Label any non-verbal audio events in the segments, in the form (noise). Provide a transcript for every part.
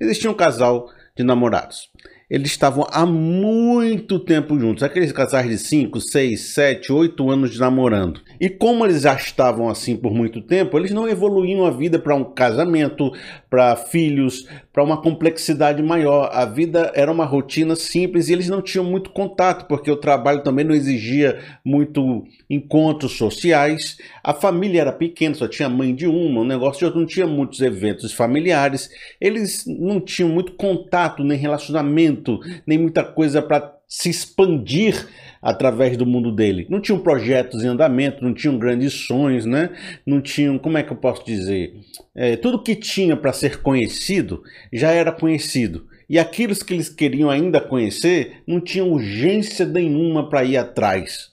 Existia um casal de namorados eles estavam há muito tempo juntos. Aqueles casais de 5, 6, 7, 8 anos de namorando. E como eles já estavam assim por muito tempo, eles não evoluíam a vida para um casamento, para filhos, para uma complexidade maior. A vida era uma rotina simples e eles não tinham muito contato, porque o trabalho também não exigia muito encontros sociais. A família era pequena, só tinha mãe de uma, o negócio de outro, não tinha muitos eventos familiares. Eles não tinham muito contato nem relacionamento, nem muita coisa para se expandir através do mundo dele. Não tinham projetos em andamento, não tinham grandes sonhos, né? Não tinham, como é que eu posso dizer? É, tudo que tinha para ser conhecido já era conhecido. E aqueles que eles queriam ainda conhecer não tinham urgência nenhuma para ir atrás.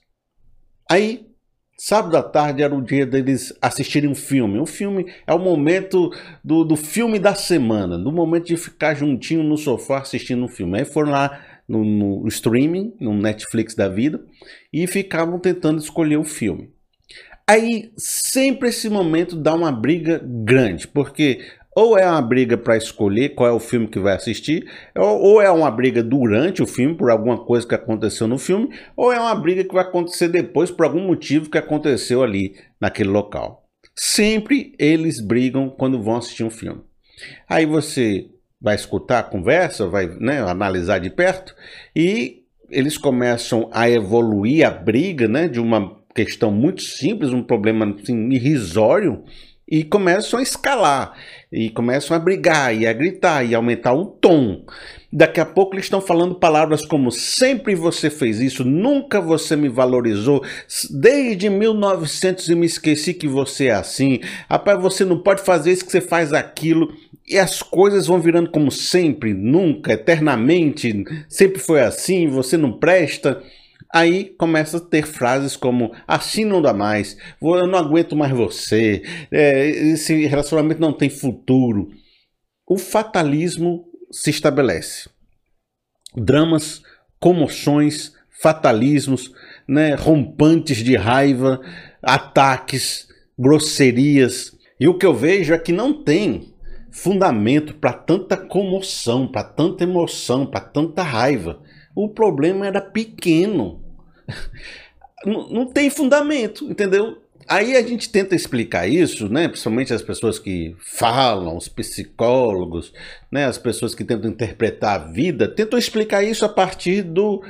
Aí, sábado à tarde era o dia deles assistirem um filme. O filme é o momento do, do filme da semana, do momento de ficar juntinho no sofá assistindo um filme. Aí foram lá no, no streaming, no Netflix da vida, e ficavam tentando escolher o filme. Aí sempre esse momento dá uma briga grande, porque ou é uma briga para escolher qual é o filme que vai assistir, ou é uma briga durante o filme por alguma coisa que aconteceu no filme, ou é uma briga que vai acontecer depois por algum motivo que aconteceu ali naquele local. Sempre eles brigam quando vão assistir um filme. Aí você vai escutar a conversa, vai né, analisar de perto, e eles começam a evoluir a briga né, de uma questão muito simples, um problema assim, irrisório, e começam a escalar, e começam a brigar, e a gritar, e aumentar o tom. Daqui a pouco eles estão falando palavras como sempre você fez isso, nunca você me valorizou, desde 1900 eu me esqueci que você é assim, rapaz, você não pode fazer isso que você faz aquilo, e as coisas vão virando como sempre, nunca, eternamente, sempre foi assim, você não presta. Aí começa a ter frases como assim não dá mais, eu não aguento mais você, é, esse relacionamento não tem futuro. O fatalismo se estabelece. Dramas, comoções, fatalismos, né, rompantes de raiva, ataques, grosserias. E o que eu vejo é que não tem fundamento para tanta comoção, para tanta emoção, para tanta raiva. O problema era pequeno (laughs) não, não tem fundamento, entendeu? Aí a gente tenta explicar isso, né? Principalmente as pessoas que falam, os psicólogos, né? As pessoas que tentam interpretar a vida, tentam explicar isso a partir do,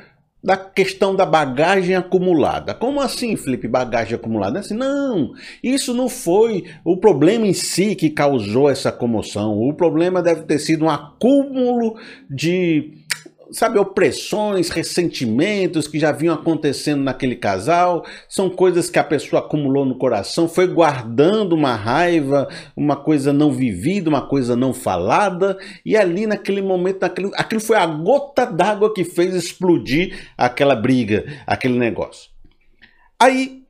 da questão da bagagem acumulada. Como assim, Felipe, bagagem acumulada? Assim, não, isso não foi o problema em si que causou essa comoção. O problema deve ter sido um acúmulo de sabe, opressões, ressentimentos que já vinham acontecendo naquele casal, são coisas que a pessoa acumulou no coração, foi guardando uma raiva, uma coisa não vivida, uma coisa não falada, e ali naquele momento, naquele, aquilo foi a gota d'água que fez explodir aquela briga, aquele negócio. Aí,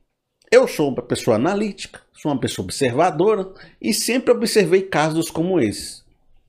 eu sou uma pessoa analítica, sou uma pessoa observadora e sempre observei casos como esse.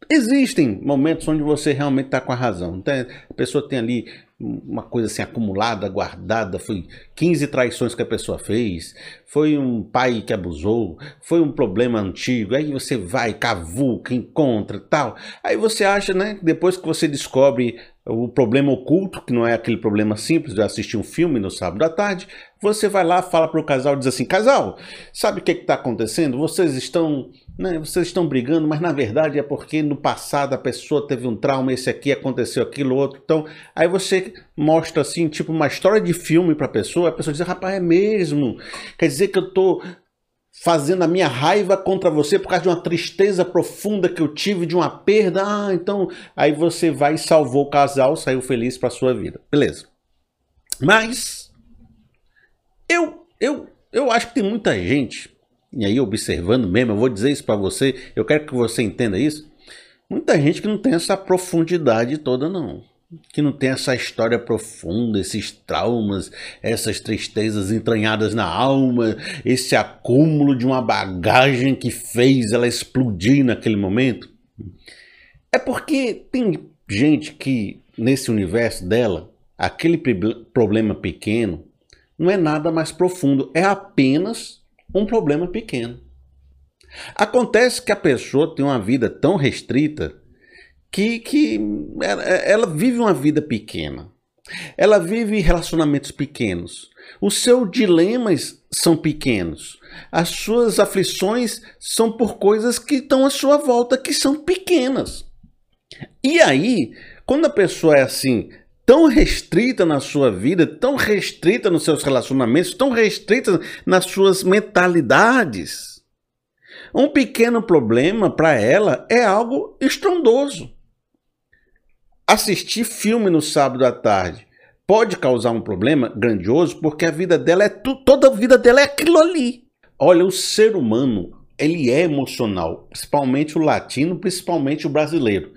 Existem momentos onde você realmente está com a razão. A pessoa tem ali uma coisa assim acumulada, guardada, foi 15 traições que a pessoa fez, foi um pai que abusou, foi um problema antigo, aí você vai, cavuca, encontra tal. Aí você acha, né, depois que você descobre o problema oculto, que não é aquele problema simples de assistir um filme no sábado à tarde, você vai lá, fala para o casal, diz assim, casal, sabe o que está acontecendo? Vocês estão né, vocês estão brigando, mas na verdade é porque no passado a pessoa teve um trauma, esse aqui aconteceu aquilo, outro. Então, aí você mostra assim, tipo uma história de filme para a pessoa, a pessoa diz: rapaz, é mesmo. Quer dizer que eu tô fazendo a minha raiva contra você por causa de uma tristeza profunda que eu tive, de uma perda. Ah, então aí você vai e salvou o casal, saiu feliz para sua vida. Beleza. Mas eu eu eu acho que tem muita gente e aí observando mesmo, eu vou dizer isso para você, eu quero que você entenda isso. Muita gente que não tem essa profundidade toda não, que não tem essa história profunda, esses traumas, essas tristezas entranhadas na alma, esse acúmulo de uma bagagem que fez ela explodir naquele momento. É porque tem gente que nesse universo dela, aquele problema pequeno não é nada mais profundo, é apenas um problema pequeno. Acontece que a pessoa tem uma vida tão restrita que, que ela, ela vive uma vida pequena. Ela vive relacionamentos pequenos. Os seus dilemas são pequenos. As suas aflições são por coisas que estão à sua volta que são pequenas. E aí, quando a pessoa é assim, tão restrita na sua vida, tão restrita nos seus relacionamentos, tão restrita nas suas mentalidades, um pequeno problema para ela é algo estrondoso. Assistir filme no sábado à tarde pode causar um problema grandioso porque a vida dela é tu, toda a vida dela é aquilo ali. Olha, o ser humano, ele é emocional, principalmente o latino, principalmente o brasileiro.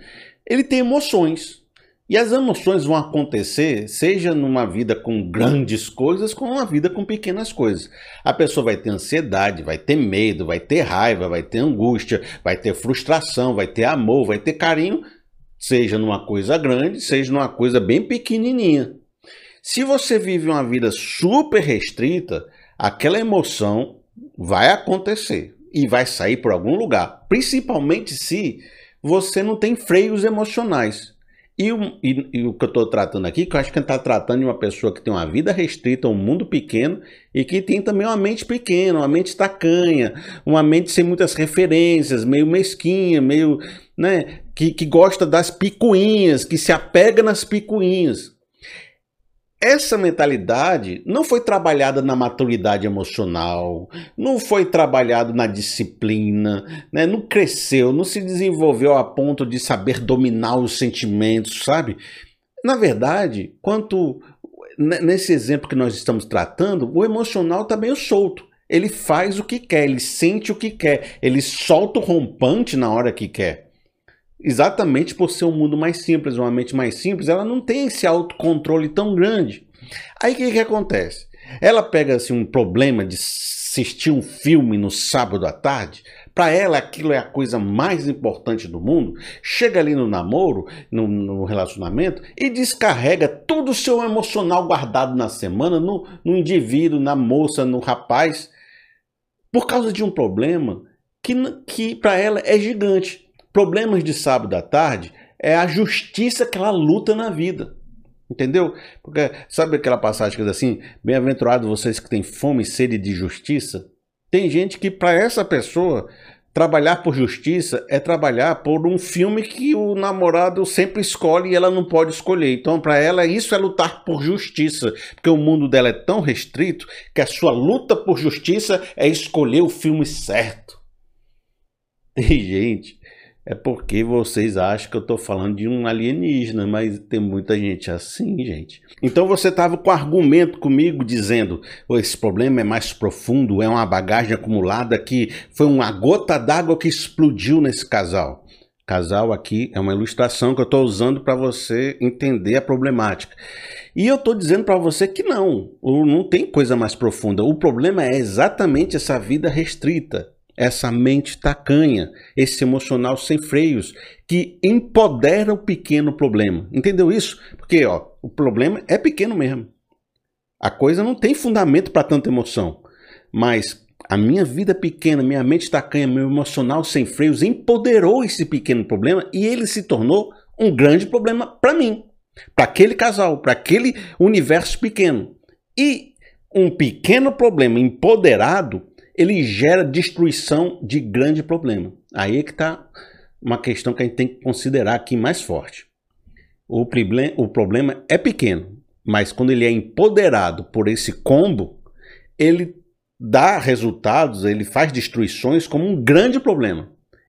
Ele tem emoções. E as emoções vão acontecer, seja numa vida com grandes coisas, como uma vida com pequenas coisas. A pessoa vai ter ansiedade, vai ter medo, vai ter raiva, vai ter angústia, vai ter frustração, vai ter amor, vai ter carinho, seja numa coisa grande, seja numa coisa bem pequenininha. Se você vive uma vida super restrita, aquela emoção vai acontecer e vai sair por algum lugar, principalmente se você não tem freios emocionais. E o, e, e o que eu estou tratando aqui, que eu acho que está tratando de uma pessoa que tem uma vida restrita, um mundo pequeno, e que tem também uma mente pequena, uma mente tacanha, uma mente sem muitas referências, meio mesquinha, meio. Né, que, que gosta das picuinhas, que se apega nas picuinhas. Essa mentalidade não foi trabalhada na maturidade emocional, não foi trabalhado na disciplina, né? não cresceu, não se desenvolveu a ponto de saber dominar os sentimentos, sabe? Na verdade, quanto nesse exemplo que nós estamos tratando, o emocional está meio solto. Ele faz o que quer, ele sente o que quer, ele solta o rompante na hora que quer. Exatamente por ser um mundo mais simples, uma mente mais simples, ela não tem esse autocontrole tão grande. Aí o que, que acontece? Ela pega assim, um problema de assistir um filme no sábado à tarde, para ela aquilo é a coisa mais importante do mundo, chega ali no namoro, no, no, relacionamento e descarrega todo o seu emocional guardado na semana no, no indivíduo, na moça, no rapaz, por causa de um problema que, que para ela é gigante. Problemas de sábado à tarde é a justiça que ela luta na vida. Entendeu? Porque sabe aquela passagem que diz assim: Bem-aventurado vocês que têm fome e sede de justiça? Tem gente que, para essa pessoa, trabalhar por justiça é trabalhar por um filme que o namorado sempre escolhe e ela não pode escolher. Então, para ela, isso é lutar por justiça, porque o mundo dela é tão restrito que a sua luta por justiça é escolher o filme certo. Tem gente é porque vocês acham que eu estou falando de um alienígena, mas tem muita gente assim, gente. Então você estava com argumento comigo dizendo: oh, esse problema é mais profundo, é uma bagagem acumulada que foi uma gota d'água que explodiu nesse casal. Casal aqui é uma ilustração que eu estou usando para você entender a problemática. E eu estou dizendo para você que não, não tem coisa mais profunda. O problema é exatamente essa vida restrita essa mente tacanha, esse emocional sem freios, que empodera o pequeno problema. Entendeu isso? Porque ó, o problema é pequeno mesmo. A coisa não tem fundamento para tanta emoção. Mas a minha vida pequena, minha mente tacanha, meu emocional sem freios empoderou esse pequeno problema e ele se tornou um grande problema para mim, para aquele casal, para aquele universo pequeno. E um pequeno problema empoderado ele gera destruição de grande problema. Aí é que está uma questão que a gente tem que considerar aqui mais forte. O, problem, o problema é pequeno, mas quando ele é empoderado por esse combo, ele dá resultados, ele faz destruições como um grande problema.